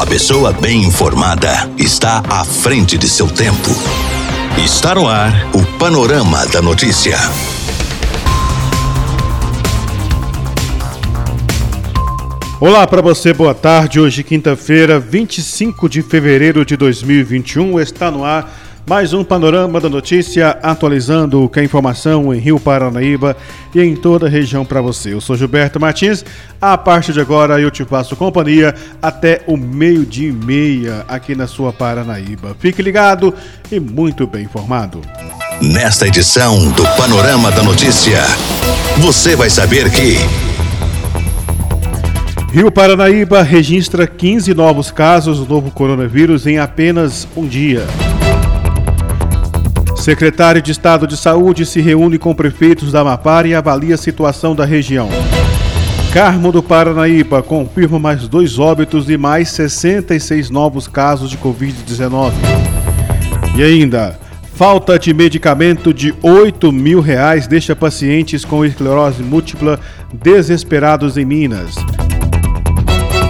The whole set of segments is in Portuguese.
A pessoa bem informada está à frente de seu tempo. Está no ar o Panorama da Notícia. Olá para você, boa tarde. Hoje, quinta-feira, 25 de fevereiro de 2021, está no ar mais um panorama da notícia atualizando o que é informação em Rio Paranaíba e em toda a região para você. Eu sou Gilberto Martins. A partir de agora eu te passo companhia até o meio-dia e meia aqui na sua Paranaíba. Fique ligado e muito bem informado. Nesta edição do Panorama da Notícia, você vai saber que Rio Paranaíba registra 15 novos casos do novo coronavírus em apenas um dia. Secretário de Estado de Saúde se reúne com prefeitos da Amapá e avalia a situação da região. Carmo do Paranaíba confirma mais dois óbitos e mais 66 novos casos de Covid-19. E ainda, falta de medicamento de 8 mil reais deixa pacientes com esclerose múltipla desesperados em Minas.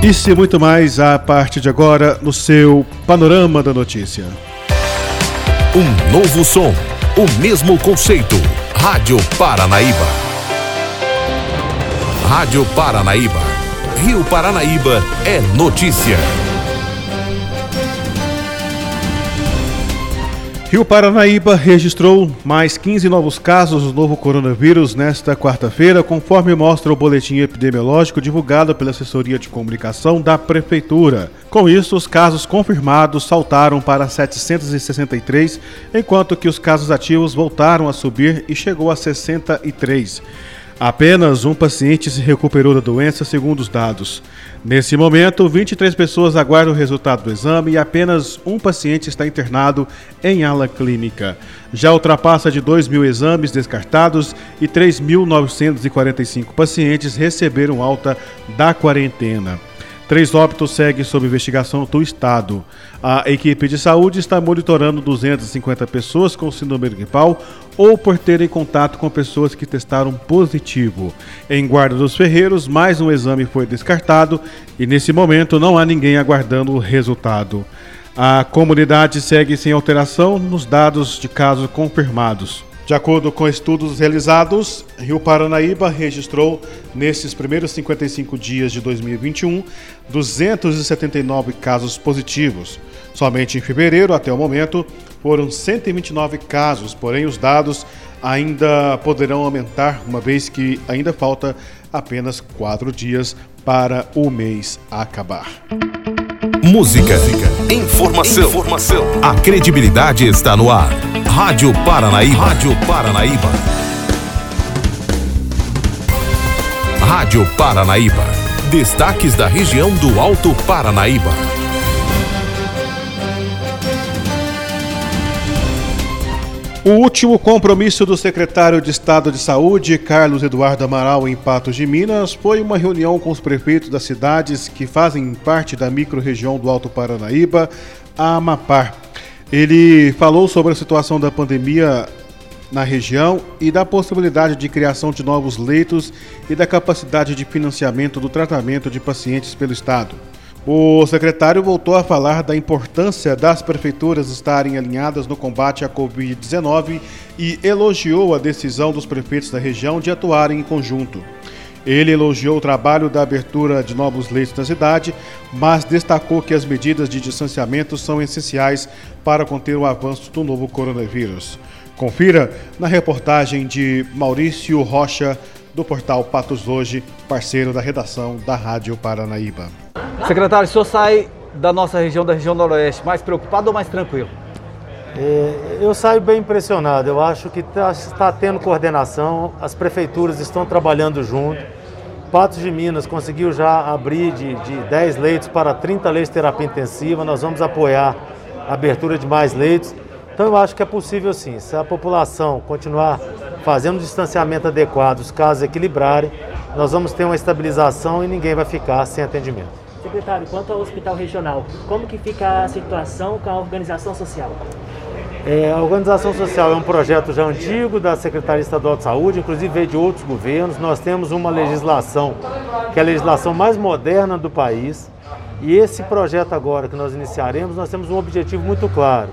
Isso e muito mais a partir de agora no seu Panorama da Notícia. Um novo som, o mesmo conceito. Rádio Paranaíba. Rádio Paranaíba. Rio Paranaíba é notícia. Rio Paranaíba registrou mais 15 novos casos do novo coronavírus nesta quarta-feira, conforme mostra o boletim epidemiológico divulgado pela assessoria de comunicação da Prefeitura. Com isso, os casos confirmados saltaram para 763, enquanto que os casos ativos voltaram a subir e chegou a 63. Apenas um paciente se recuperou da doença, segundo os dados. Nesse momento, 23 pessoas aguardam o resultado do exame e apenas um paciente está internado em ala clínica. Já ultrapassa de 2 mil exames descartados e 3.945 pacientes receberam alta da quarentena. Três óbitos seguem sob investigação do Estado. A equipe de saúde está monitorando 250 pessoas com síndrome gripal ou por terem contato com pessoas que testaram positivo. Em Guarda dos Ferreiros, mais um exame foi descartado e nesse momento não há ninguém aguardando o resultado. A comunidade segue sem alteração nos dados de casos confirmados. De acordo com estudos realizados, Rio Paranaíba registrou, nesses primeiros 55 dias de 2021, 279 casos positivos. Somente em fevereiro, até o momento, foram 129 casos, porém os dados ainda poderão aumentar, uma vez que ainda falta apenas quatro dias para o mês acabar. Música, informação, informação. A credibilidade está no ar. Rádio Paranaíba. Rádio Paranaíba. Rádio Paranaíba. Destaques da região do Alto Paranaíba. O último compromisso do secretário de Estado de Saúde, Carlos Eduardo Amaral, em Patos de Minas, foi uma reunião com os prefeitos das cidades que fazem parte da microrregião do Alto Paranaíba, a Amapá. Ele falou sobre a situação da pandemia na região e da possibilidade de criação de novos leitos e da capacidade de financiamento do tratamento de pacientes pelo Estado. O secretário voltou a falar da importância das prefeituras estarem alinhadas no combate à Covid-19 e elogiou a decisão dos prefeitos da região de atuarem em conjunto. Ele elogiou o trabalho da abertura de novos leitos na cidade, mas destacou que as medidas de distanciamento são essenciais para conter o avanço do novo coronavírus. Confira na reportagem de Maurício Rocha, do portal Patos Hoje, parceiro da redação da Rádio Paranaíba. Secretário, o senhor sai da nossa região, da região noroeste, mais preocupado ou mais tranquilo? É, eu saio bem impressionado. Eu acho que tá, está tendo coordenação, as prefeituras estão trabalhando junto. Patos de Minas conseguiu já abrir de, de 10 leitos para 30 leitos de terapia intensiva. Nós vamos apoiar a abertura de mais leitos. Então eu acho que é possível sim. Se a população continuar fazendo o distanciamento adequado, os casos equilibrarem, nós vamos ter uma estabilização e ninguém vai ficar sem atendimento. Secretário, quanto ao hospital regional, como que fica a situação com a organização social? É, a organização social é um projeto já antigo da Secretaria Estadual de Saúde, inclusive veio de outros governos. Nós temos uma legislação que é a legislação mais moderna do país. E esse projeto agora que nós iniciaremos, nós temos um objetivo muito claro.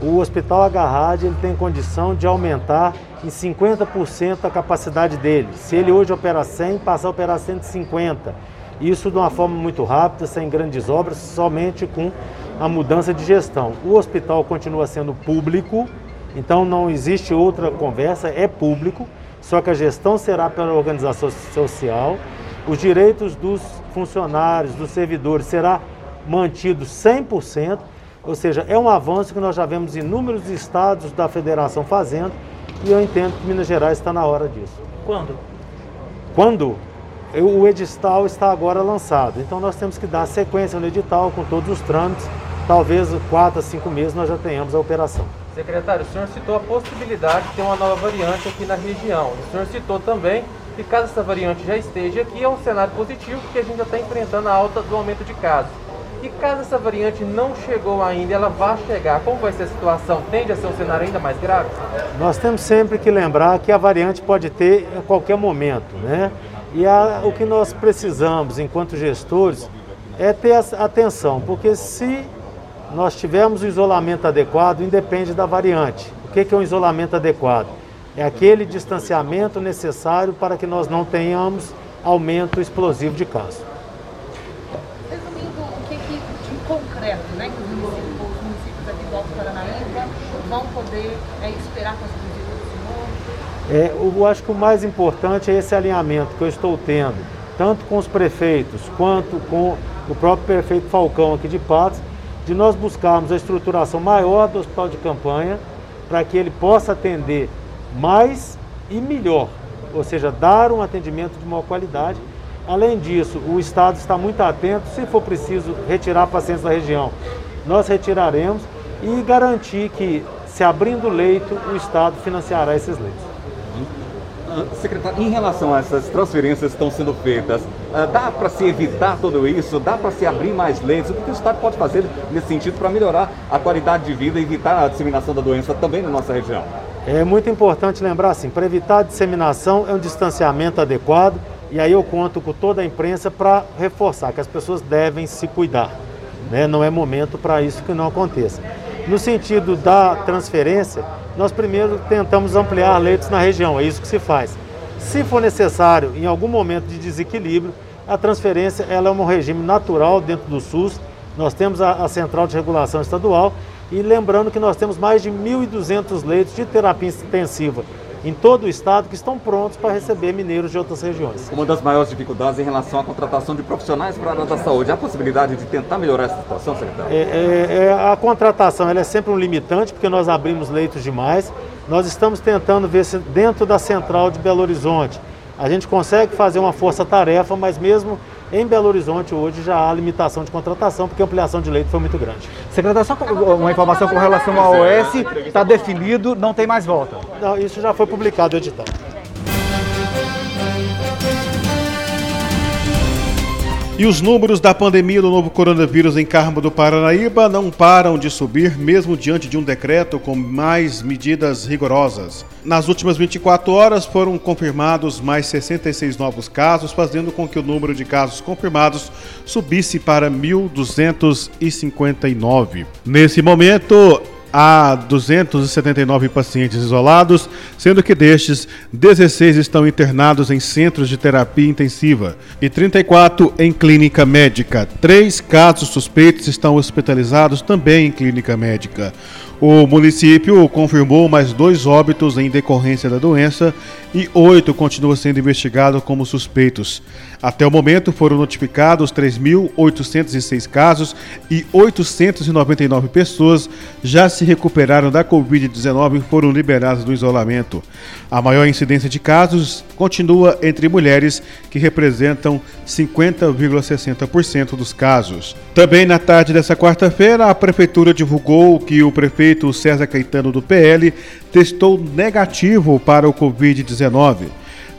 O Hospital Agarrad ele tem condição de aumentar em 50% a capacidade dele. Se ele hoje opera 100, passar a operar 150. Isso de uma forma muito rápida, sem grandes obras, somente com a mudança de gestão. O hospital continua sendo público, então não existe outra conversa, é público, só que a gestão será pela organização social. Os direitos dos funcionários, dos servidores, será mantido 100%, ou seja, é um avanço que nós já vemos inúmeros estados da federação fazendo e eu entendo que Minas Gerais está na hora disso. Quando? Quando? O edital está agora lançado, então nós temos que dar sequência no edital com todos os trâmites. Talvez quatro a cinco meses nós já tenhamos a operação. Secretário, o senhor citou a possibilidade de ter uma nova variante aqui na região. O senhor citou também que caso essa variante já esteja aqui, é um cenário positivo, porque a gente já está enfrentando a alta do aumento de casos. E caso essa variante não chegou ainda, ela vai chegar, como vai ser a situação? Tende a ser um cenário ainda mais grave? Nós temos sempre que lembrar que a variante pode ter a qualquer momento, né? E a, o que nós precisamos, enquanto gestores, é ter atenção, porque se nós tivermos o isolamento adequado, independe da variante. O que é um isolamento adequado? É aquele distanciamento necessário para que nós não tenhamos aumento explosivo de casos. Resumindo, o que, que de concreto né, que os municípios, os municípios aqui do Alto Paranaíba vão poder é, esperar com do senhor? É, eu acho que o mais importante é esse alinhamento que eu estou tendo, tanto com os prefeitos quanto com o próprio prefeito Falcão aqui de Patos, de nós buscarmos a estruturação maior do hospital de campanha para que ele possa atender mais e melhor, ou seja, dar um atendimento de maior qualidade. Além disso, o Estado está muito atento, se for preciso retirar pacientes da região, nós retiraremos e garantir que, se abrindo leito, o Estado financiará esses leitos. Ah, secretário, em relação a essas transferências que estão sendo feitas, ah, dá para se evitar tudo isso? Dá para se abrir mais leitos? O que o Estado pode fazer nesse sentido para melhorar a qualidade de vida e evitar a disseminação da doença também na nossa região? É muito importante lembrar assim, para evitar a disseminação é um distanciamento adequado e aí eu conto com toda a imprensa para reforçar que as pessoas devem se cuidar. Né? Não é momento para isso que não aconteça. No sentido da transferência, nós primeiro tentamos ampliar leitos na região, é isso que se faz. Se for necessário, em algum momento de desequilíbrio, a transferência ela é um regime natural dentro do SUS. Nós temos a, a Central de Regulação Estadual e lembrando que nós temos mais de 1.200 leitos de terapia intensiva em todo o estado que estão prontos para receber mineiros de outras regiões. Uma das maiores dificuldades em relação à contratação de profissionais para a área da saúde, há a possibilidade de tentar melhorar essa situação, secretário? É, é, é, a contratação ela é sempre um limitante, porque nós abrimos leitos demais. Nós estamos tentando ver se dentro da central de Belo Horizonte a gente consegue fazer uma força-tarefa, mas mesmo em Belo Horizonte hoje já há limitação de contratação, porque a ampliação de leito foi muito grande. Secretário, só uma informação com relação ao OS, está definido, não tem mais volta. Não, isso já foi publicado no E os números da pandemia do novo coronavírus em Carmo do Paranaíba não param de subir, mesmo diante de um decreto com mais medidas rigorosas. Nas últimas 24 horas foram confirmados mais 66 novos casos, fazendo com que o número de casos confirmados subisse para 1.259. Nesse momento, há 279 pacientes isolados, sendo que destes, 16 estão internados em centros de terapia intensiva e 34 em clínica médica. Três casos suspeitos estão hospitalizados também em clínica médica. O município confirmou mais dois óbitos em decorrência da doença e oito continuam sendo investigados como suspeitos. Até o momento foram notificados 3.806 casos e 899 pessoas já se recuperaram da Covid-19 e foram liberadas do isolamento. A maior incidência de casos continua entre mulheres, que representam 50,60% dos casos. Também na tarde dessa quarta-feira, a Prefeitura divulgou que o prefeito César Caetano do PL testou negativo para o Covid-19.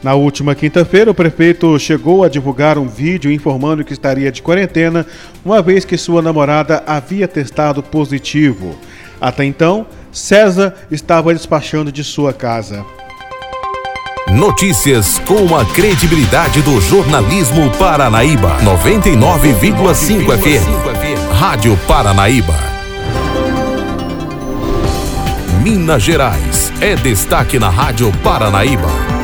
Na última quinta-feira, o prefeito chegou a divulgar um vídeo informando que estaria de quarentena, uma vez que sua namorada havia testado positivo. Até então, César estava despachando de sua casa. Notícias com a credibilidade do jornalismo Paranaíba. 99,5 FM. Rádio Paranaíba. Minas Gerais é destaque na Rádio Paranaíba.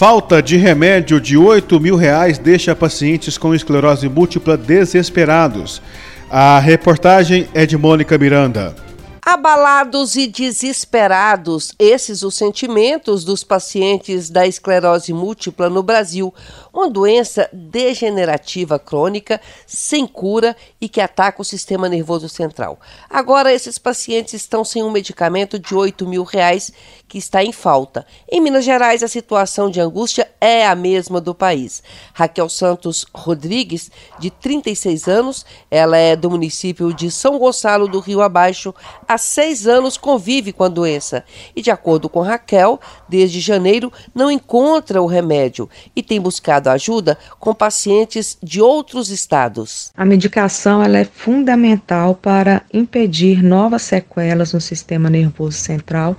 Falta de remédio de 8 mil reais deixa pacientes com esclerose múltipla desesperados. A reportagem é de Mônica Miranda. Abalados e desesperados, esses os sentimentos dos pacientes da esclerose múltipla no Brasil, uma doença degenerativa crônica, sem cura e que ataca o sistema nervoso central. Agora, esses pacientes estão sem um medicamento de 8 mil reais que está em falta. Em Minas Gerais, a situação de angústia é a mesma do país. Raquel Santos Rodrigues, de 36 anos, ela é do município de São Gonçalo do Rio Abaixo, há seis anos convive com a doença e, de acordo com Raquel, desde janeiro não encontra o remédio e tem buscado ajuda com pacientes de outros estados. A medicação ela é fundamental para impedir novas sequelas no sistema nervoso central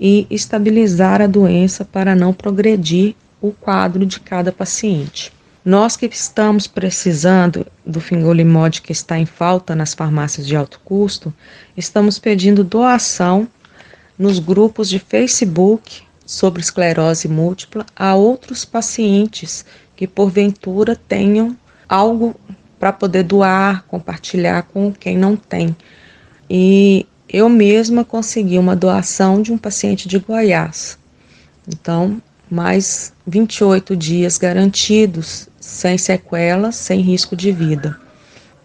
e estabilizar a doença para não progredir o quadro de cada paciente. Nós que estamos precisando do fingolimod que está em falta nas farmácias de alto custo, estamos pedindo doação nos grupos de Facebook sobre esclerose múltipla a outros pacientes que porventura tenham algo para poder doar, compartilhar com quem não tem. E eu mesma consegui uma doação de um paciente de Goiás. Então, mais 28 dias garantidos, sem sequelas, sem risco de vida.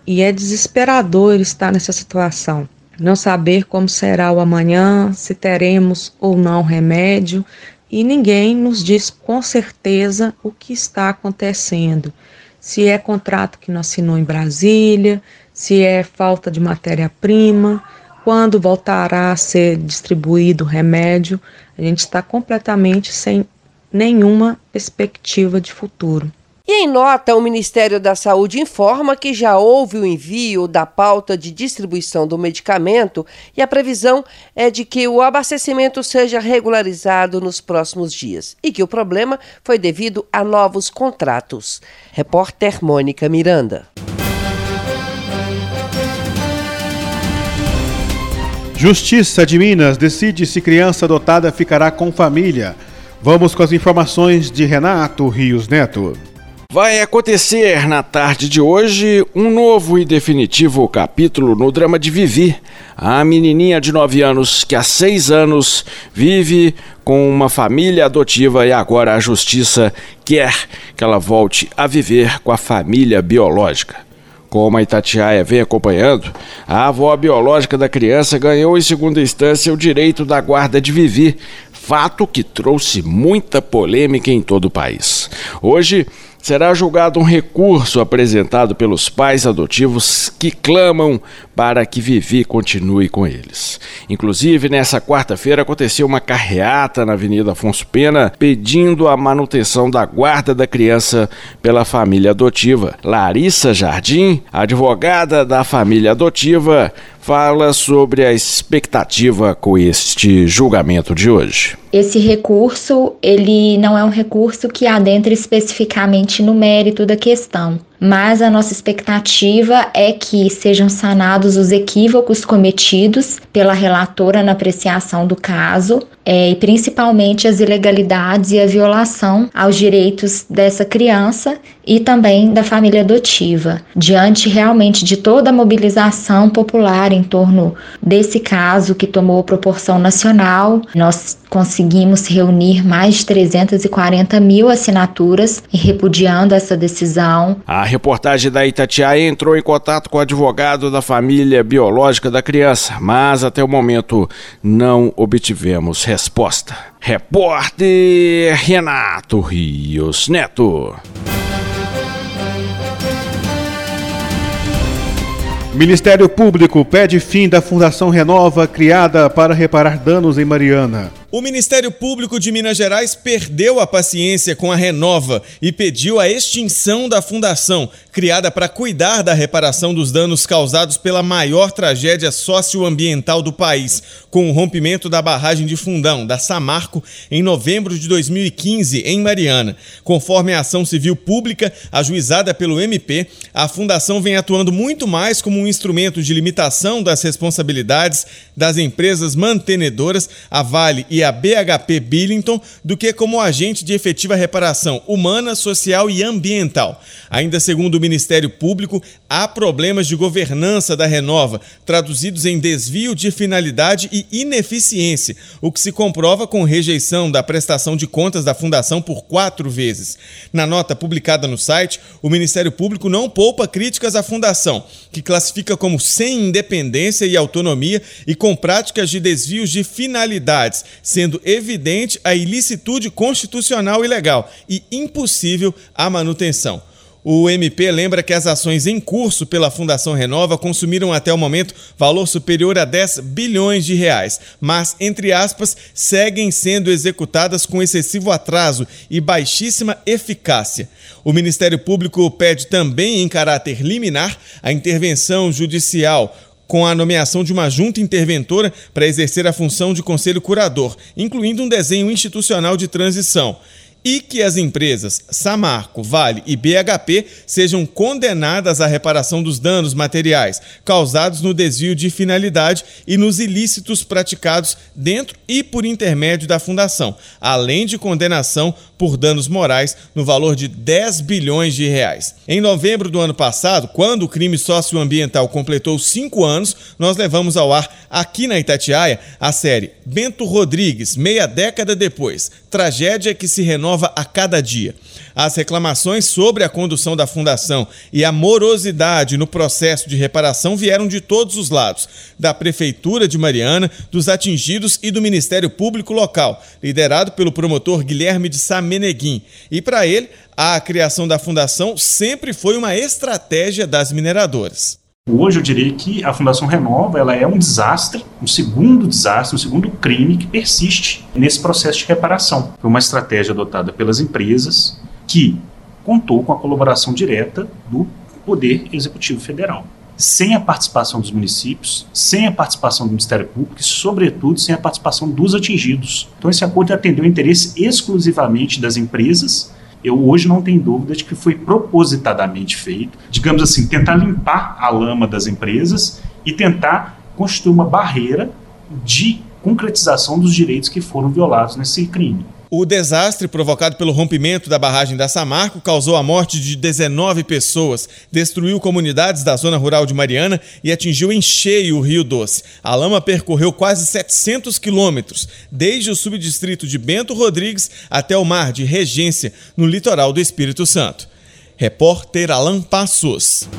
E é desesperador estar nessa situação. Não saber como será o amanhã, se teremos ou não remédio, e ninguém nos diz com certeza o que está acontecendo. Se é contrato que não assinou em Brasília, se é falta de matéria-prima, quando voltará a ser distribuído o remédio, a gente está completamente sem nenhuma perspectiva de futuro. E em nota, o Ministério da Saúde informa que já houve o envio da pauta de distribuição do medicamento e a previsão é de que o abastecimento seja regularizado nos próximos dias e que o problema foi devido a novos contratos. Repórter Mônica Miranda. Justiça de Minas decide se criança adotada ficará com família. Vamos com as informações de Renato Rios Neto. Vai acontecer na tarde de hoje um novo e definitivo capítulo no drama de Vivi, a menininha de 9 anos que há 6 anos vive com uma família adotiva e agora a justiça quer que ela volte a viver com a família biológica. Como a Itatiaia vem acompanhando, a avó biológica da criança ganhou em segunda instância o direito da guarda de Vivi, fato que trouxe muita polêmica em todo o país. Hoje, será julgado um recurso apresentado pelos pais adotivos que clamam para que Vivi continue com eles. Inclusive, nessa quarta-feira aconteceu uma carreata na Avenida Afonso Pena pedindo a manutenção da guarda da criança pela família adotiva. Larissa Jardim, advogada da família adotiva, fala sobre a expectativa com este julgamento de hoje. Esse recurso, ele não é um recurso que adentra especificamente no mérito da questão mas a nossa expectativa é que sejam sanados os equívocos cometidos pela relatora na apreciação do caso é, e principalmente as ilegalidades e a violação aos direitos dessa criança e também da família adotiva. Diante realmente de toda a mobilização popular em torno desse caso que tomou proporção nacional, nós conseguimos reunir mais de 340 mil assinaturas repudiando essa decisão. A reportagem da Itatiaia entrou em contato com o advogado da família biológica da criança, mas até o momento não obtivemos resposta. Repórter Renato Rios Neto. Ministério Público pede fim da Fundação Renova criada para reparar danos em Mariana. O Ministério Público de Minas Gerais perdeu a paciência com a Renova e pediu a extinção da fundação, criada para cuidar da reparação dos danos causados pela maior tragédia socioambiental do país, com o rompimento da barragem de Fundão, da Samarco, em novembro de 2015, em Mariana. Conforme a ação civil pública ajuizada pelo MP, a fundação vem atuando muito mais como um instrumento de limitação das responsabilidades das empresas mantenedoras, a Vale e a BHP Billington, do que como agente de efetiva reparação humana, social e ambiental. Ainda segundo o Ministério Público, há problemas de governança da Renova, traduzidos em desvio de finalidade e ineficiência, o que se comprova com rejeição da prestação de contas da Fundação por quatro vezes. Na nota publicada no site, o Ministério Público não poupa críticas à Fundação, que classifica como sem independência e autonomia e com práticas de desvios de finalidades, sendo evidente a ilicitude constitucional e legal e impossível a manutenção. O MP lembra que as ações em curso pela Fundação Renova consumiram até o momento valor superior a 10 bilhões de reais, mas, entre aspas, seguem sendo executadas com excessivo atraso e baixíssima eficácia. O Ministério Público pede também, em caráter liminar, a intervenção judicial com a nomeação de uma junta interventora para exercer a função de conselho curador, incluindo um desenho institucional de transição e que as empresas Samarco, Vale e BHP sejam condenadas à reparação dos danos materiais causados no desvio de finalidade e nos ilícitos praticados dentro e por intermédio da fundação, além de condenação por danos morais no valor de 10 bilhões de reais. Em novembro do ano passado, quando o crime socioambiental completou cinco anos, nós levamos ao ar aqui na Itatiaia a série Bento Rodrigues, meia década depois, tragédia que se renova a cada dia. As reclamações sobre a condução da fundação e a morosidade no processo de reparação vieram de todos os lados: da Prefeitura de Mariana, dos atingidos e do Ministério Público local, liderado pelo promotor Guilherme de Sameneguim. E para ele, a criação da fundação sempre foi uma estratégia das mineradoras. Hoje eu diria que a Fundação Renova ela é um desastre, um segundo desastre, um segundo crime que persiste nesse processo de reparação. Foi uma estratégia adotada pelas empresas, que contou com a colaboração direta do Poder Executivo Federal. Sem a participação dos municípios, sem a participação do Ministério Público e, sobretudo, sem a participação dos atingidos. Então, esse acordo atendeu o interesse exclusivamente das empresas. Eu hoje não tenho dúvida de que foi propositadamente feito, digamos assim, tentar limpar a lama das empresas e tentar constituir uma barreira de concretização dos direitos que foram violados nesse crime. O desastre provocado pelo rompimento da barragem da Samarco causou a morte de 19 pessoas, destruiu comunidades da zona rural de Mariana e atingiu em cheio o Rio Doce. A lama percorreu quase 700 quilômetros, desde o subdistrito de Bento Rodrigues até o mar de Regência, no litoral do Espírito Santo. Repórter Alan Passos.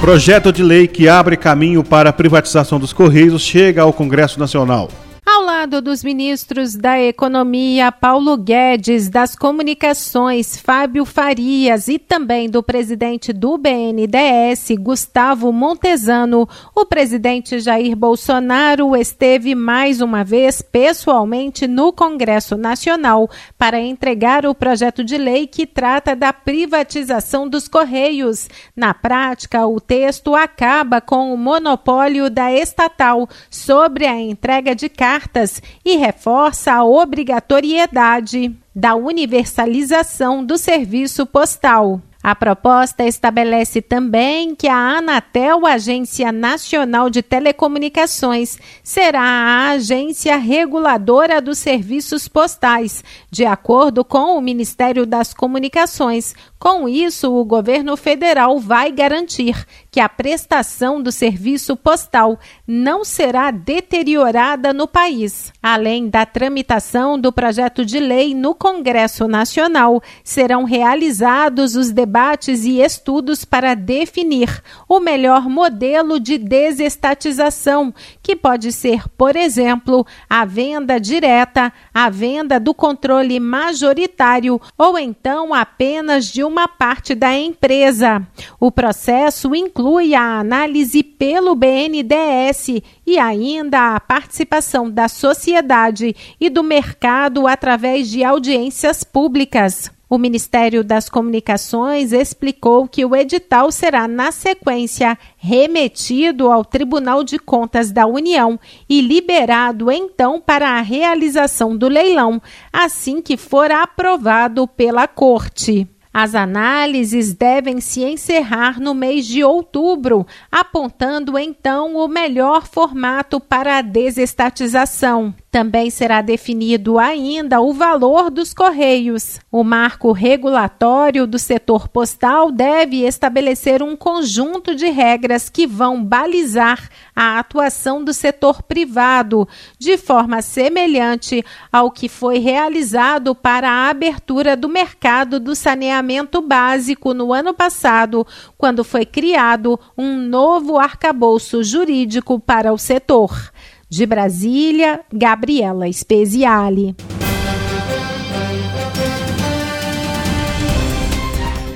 Projeto de lei que abre caminho para a privatização dos Correios chega ao Congresso Nacional. Ao lado dos ministros da Economia, Paulo Guedes, das Comunicações, Fábio Farias e também do presidente do BNDES, Gustavo Montezano, o presidente Jair Bolsonaro esteve mais uma vez pessoalmente no Congresso Nacional para entregar o projeto de lei que trata da privatização dos Correios. Na prática, o texto acaba com o monopólio da estatal sobre a entrega de cartas e reforça a obrigatoriedade da universalização do serviço postal. A proposta estabelece também que a Anatel, Agência Nacional de Telecomunicações, será a agência reguladora dos serviços postais, de acordo com o Ministério das Comunicações. Com isso, o governo federal vai garantir que a prestação do serviço postal não será deteriorada no país. Além da tramitação do projeto de lei no Congresso Nacional, serão realizados os debates e estudos para definir o melhor modelo de desestatização, que pode ser, por exemplo, a venda direta, a venda do controle majoritário ou então apenas de uma parte da empresa. O processo inclui a análise pelo BNDES e ainda a participação da sociedade e do mercado através de audiências públicas. O Ministério das Comunicações explicou que o edital será, na sequência, remetido ao Tribunal de Contas da União e liberado então para a realização do leilão, assim que for aprovado pela Corte. As análises devem se encerrar no mês de outubro, apontando então o melhor formato para a desestatização. Também será definido ainda o valor dos correios. O marco regulatório do setor postal deve estabelecer um conjunto de regras que vão balizar a atuação do setor privado, de forma semelhante ao que foi realizado para a abertura do mercado do saneamento básico no ano passado, quando foi criado um novo arcabouço jurídico para o setor. De Brasília, Gabriela Speziale.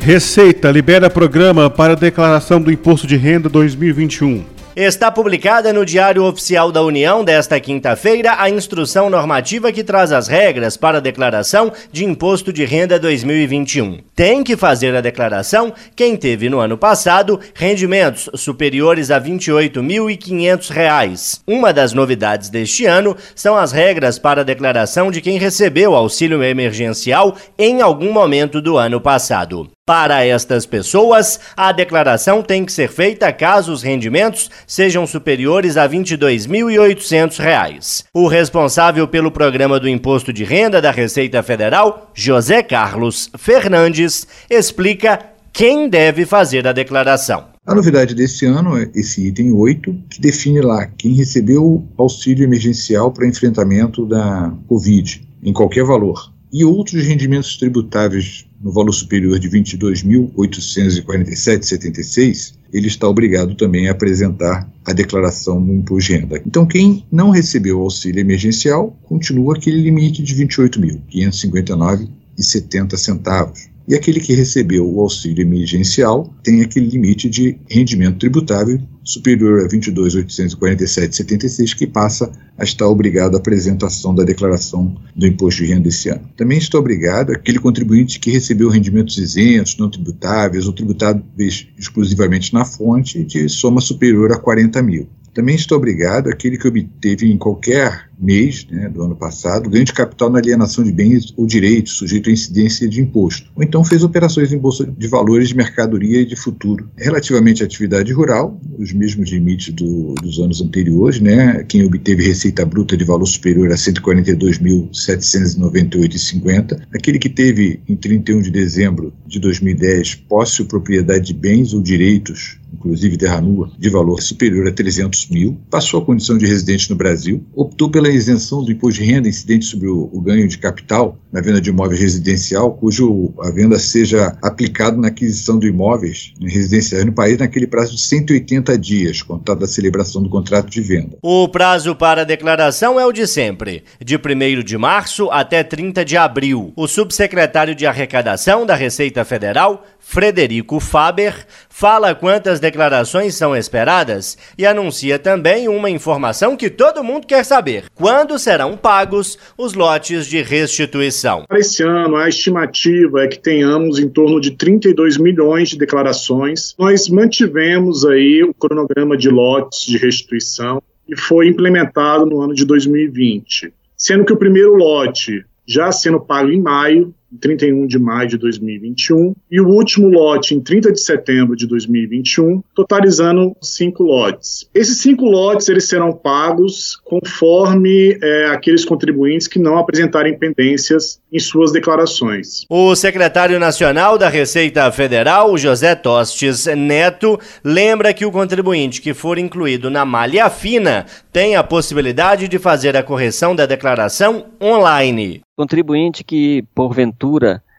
Receita libera programa para declaração do Imposto de Renda 2021. Está publicada no Diário Oficial da União desta quinta-feira a instrução normativa que traz as regras para a declaração de Imposto de Renda 2021. Tem que fazer a declaração quem teve no ano passado rendimentos superiores a R$ 28.500. Uma das novidades deste ano são as regras para a declaração de quem recebeu auxílio emergencial em algum momento do ano passado. Para estas pessoas, a declaração tem que ser feita caso os rendimentos sejam superiores a R$ 22.800. O responsável pelo programa do Imposto de Renda da Receita Federal, José Carlos Fernandes, explica quem deve fazer a declaração. A novidade desse ano é esse item 8, que define lá quem recebeu auxílio emergencial para enfrentamento da Covid, em qualquer valor, e outros rendimentos tributáveis no valor superior de R$ 22.847,76, ele está obrigado também a apresentar a declaração do imposto de renda. Então, quem não recebeu auxílio emergencial continua aquele limite de R$ 28.559,70 e aquele que recebeu o auxílio emergencial tem aquele limite de rendimento tributável superior a 22.847,76 que passa a estar obrigado à apresentação da declaração do imposto de renda esse ano. Também está obrigado aquele contribuinte que recebeu rendimentos isentos, não tributáveis ou tributáveis exclusivamente na fonte de soma superior a 40 mil. Também está obrigado aquele que obteve em qualquer mês né, do ano passado ganho de capital na alienação de bens ou direitos sujeito à incidência de imposto, ou então fez operações em bolsa de valores de mercadoria e de futuro. Relativamente à atividade rural, os mesmos limites do, dos anos anteriores, né, quem obteve receita bruta de valor superior a 142.798,50, aquele que teve em 31 de dezembro de 2010 posse ou propriedade de bens ou direitos inclusive terra nua, de valor superior a 300 mil, passou a condição de residente no Brasil, optou pela isenção do imposto de renda incidente sobre o, o ganho de capital na venda de imóveis residencial, cujo a venda seja aplicada na aquisição de imóveis residenciais no país naquele prazo de 180 dias, contado da celebração do contrato de venda. O prazo para declaração é o de sempre, de 1 de março até 30 de abril. O subsecretário de Arrecadação da Receita Federal, Frederico Faber, fala quantas declarações são esperadas e anuncia também uma informação que todo mundo quer saber: quando serão pagos os lotes de restituição. Para esse ano, a estimativa é que tenhamos em torno de 32 milhões de declarações. Nós mantivemos aí o cronograma de lotes de restituição que foi implementado no ano de 2020, sendo que o primeiro lote já sendo pago em maio 31 de maio de 2021, e o último lote em 30 de setembro de 2021, totalizando cinco lotes. Esses cinco lotes eles serão pagos conforme é, aqueles contribuintes que não apresentarem pendências em suas declarações. O secretário nacional da Receita Federal, José Tostes Neto, lembra que o contribuinte que for incluído na malha fina tem a possibilidade de fazer a correção da declaração online. Contribuinte que, porventura,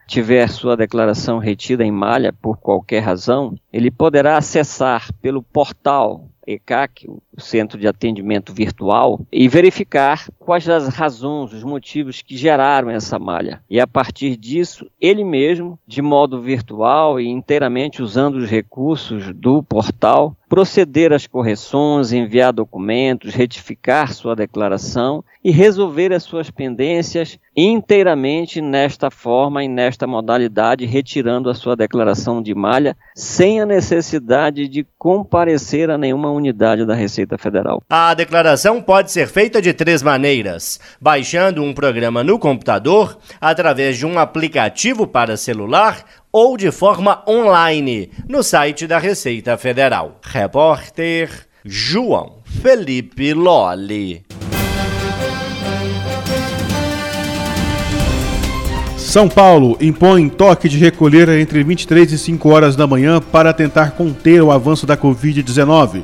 tiver sua declaração retida em malha por qualquer razão, ele poderá acessar pelo portal ECAC, o Centro de Atendimento Virtual, e verificar quais as razões, os motivos que geraram essa malha. E a partir disso, ele mesmo, de modo virtual e inteiramente usando os recursos do portal, proceder às correções, enviar documentos, retificar sua declaração e resolver as suas pendências inteiramente nesta forma e nesta modalidade, retirando a sua declaração de malha, sem a necessidade de comparecer a nenhuma unidade da Receita Federal. A declaração pode ser feita de três maneiras: baixando um programa no computador, através de um aplicativo para celular ou de forma online no site da Receita Federal. Repórter João Felipe Lolli. São Paulo impõe toque de recolher entre 23 e 5 horas da manhã para tentar conter o avanço da Covid-19.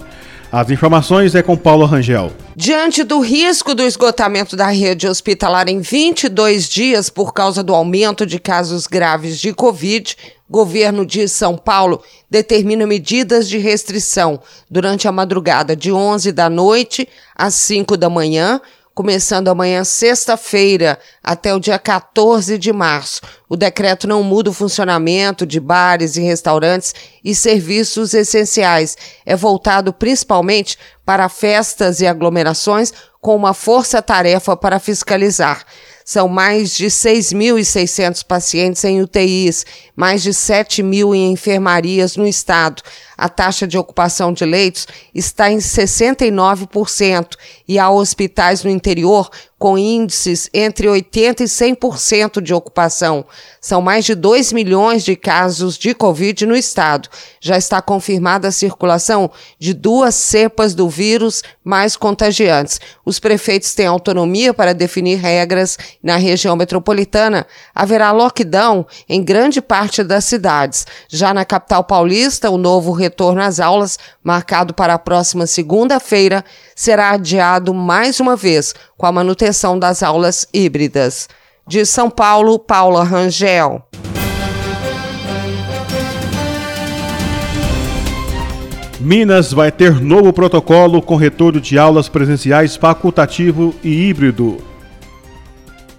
As informações é com Paulo Rangel. Diante do risco do esgotamento da rede hospitalar em 22 dias por causa do aumento de casos graves de Covid, governo de São Paulo determina medidas de restrição durante a madrugada de 11 da noite às 5 da manhã começando amanhã, sexta-feira, até o dia 14 de março. O decreto não muda o funcionamento de bares e restaurantes e serviços essenciais. É voltado principalmente para festas e aglomerações, com uma força-tarefa para fiscalizar. São mais de 6.600 pacientes em UTIs, mais de 7 mil em enfermarias no estado. A taxa de ocupação de leitos está em 69% e há hospitais no interior com índices entre 80% e 100% de ocupação. São mais de 2 milhões de casos de Covid no estado. Já está confirmada a circulação de duas cepas do vírus mais contagiantes. Os prefeitos têm autonomia para definir regras. Na região metropolitana, haverá lockdown em grande parte das cidades. Já na capital paulista, o novo retorno às aulas, marcado para a próxima segunda-feira, será adiado mais uma vez com a manutenção das aulas híbridas. De São Paulo, Paula Rangel. Minas vai ter novo protocolo com retorno de aulas presenciais facultativo e híbrido.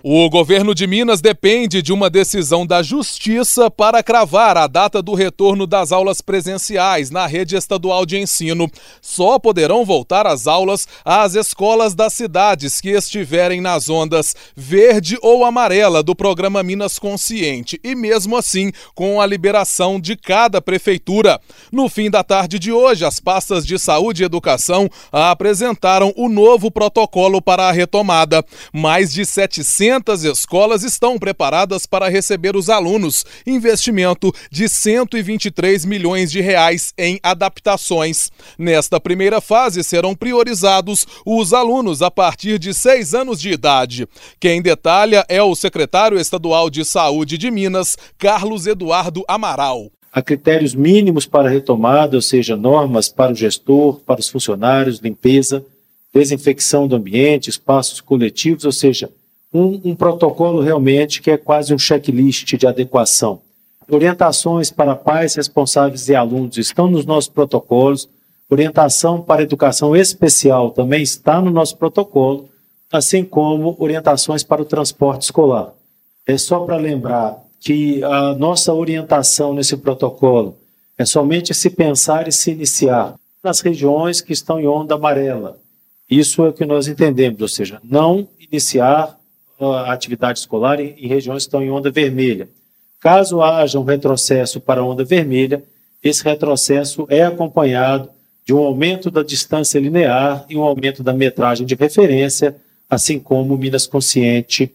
O governo de Minas depende de uma decisão da Justiça para cravar a data do retorno das aulas presenciais na rede estadual de ensino. Só poderão voltar às aulas as escolas das cidades que estiverem nas ondas verde ou amarela do programa Minas Consciente e, mesmo assim, com a liberação de cada prefeitura. No fim da tarde de hoje, as pastas de saúde e educação apresentaram o novo protocolo para a retomada. Mais de 700 200 escolas estão preparadas para receber os alunos, investimento de 123 milhões de reais em adaptações. Nesta primeira fase serão priorizados os alunos a partir de seis anos de idade. Quem detalha é o secretário estadual de Saúde de Minas, Carlos Eduardo Amaral. Há critérios mínimos para retomada, ou seja, normas para o gestor, para os funcionários, limpeza, desinfecção do ambiente, espaços coletivos, ou seja, um, um protocolo realmente que é quase um checklist de adequação. Orientações para pais responsáveis e alunos estão nos nossos protocolos. Orientação para educação especial também está no nosso protocolo, assim como orientações para o transporte escolar. É só para lembrar que a nossa orientação nesse protocolo é somente se pensar e se iniciar nas regiões que estão em onda amarela. Isso é o que nós entendemos, ou seja, não iniciar a atividade escolar em, em regiões que estão em onda vermelha. Caso haja um retrocesso para a onda vermelha, esse retrocesso é acompanhado de um aumento da distância linear e um aumento da metragem de referência, assim como o Minas Consciente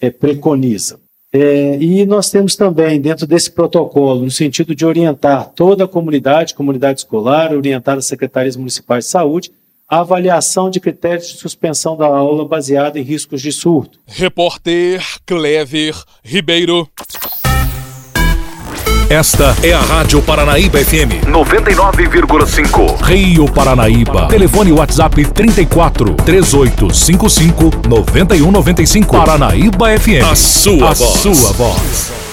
é, preconiza. É, e nós temos também, dentro desse protocolo, no sentido de orientar toda a comunidade, comunidade escolar, orientar as secretarias municipais de saúde, a avaliação de critérios de suspensão da aula baseada em riscos de surto. Repórter Clever Ribeiro. Esta é a Rádio Paranaíba FM 99,5. Rio Paranaíba. Telefone WhatsApp 34 3855 9195. Paranaíba FM. A sua a voz. Sua voz.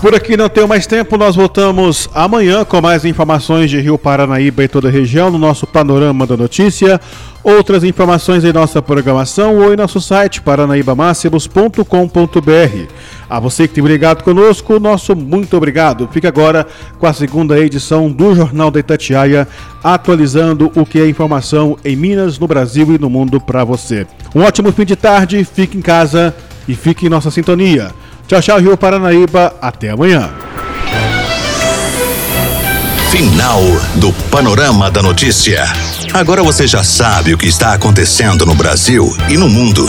Por aqui não tenho mais tempo, nós voltamos amanhã com mais informações de Rio Paranaíba e toda a região no nosso Panorama da Notícia. Outras informações em nossa programação ou em nosso site paranaibamáximos.com.br. A você que tem ligado conosco, nosso muito obrigado. Fica agora com a segunda edição do Jornal da Itatiaia, atualizando o que é informação em Minas, no Brasil e no mundo para você. Um ótimo fim de tarde, fique em casa e fique em nossa sintonia. Tchau, tchau, Rio Paranaíba. Até amanhã. Final do Panorama da Notícia. Agora você já sabe o que está acontecendo no Brasil e no mundo.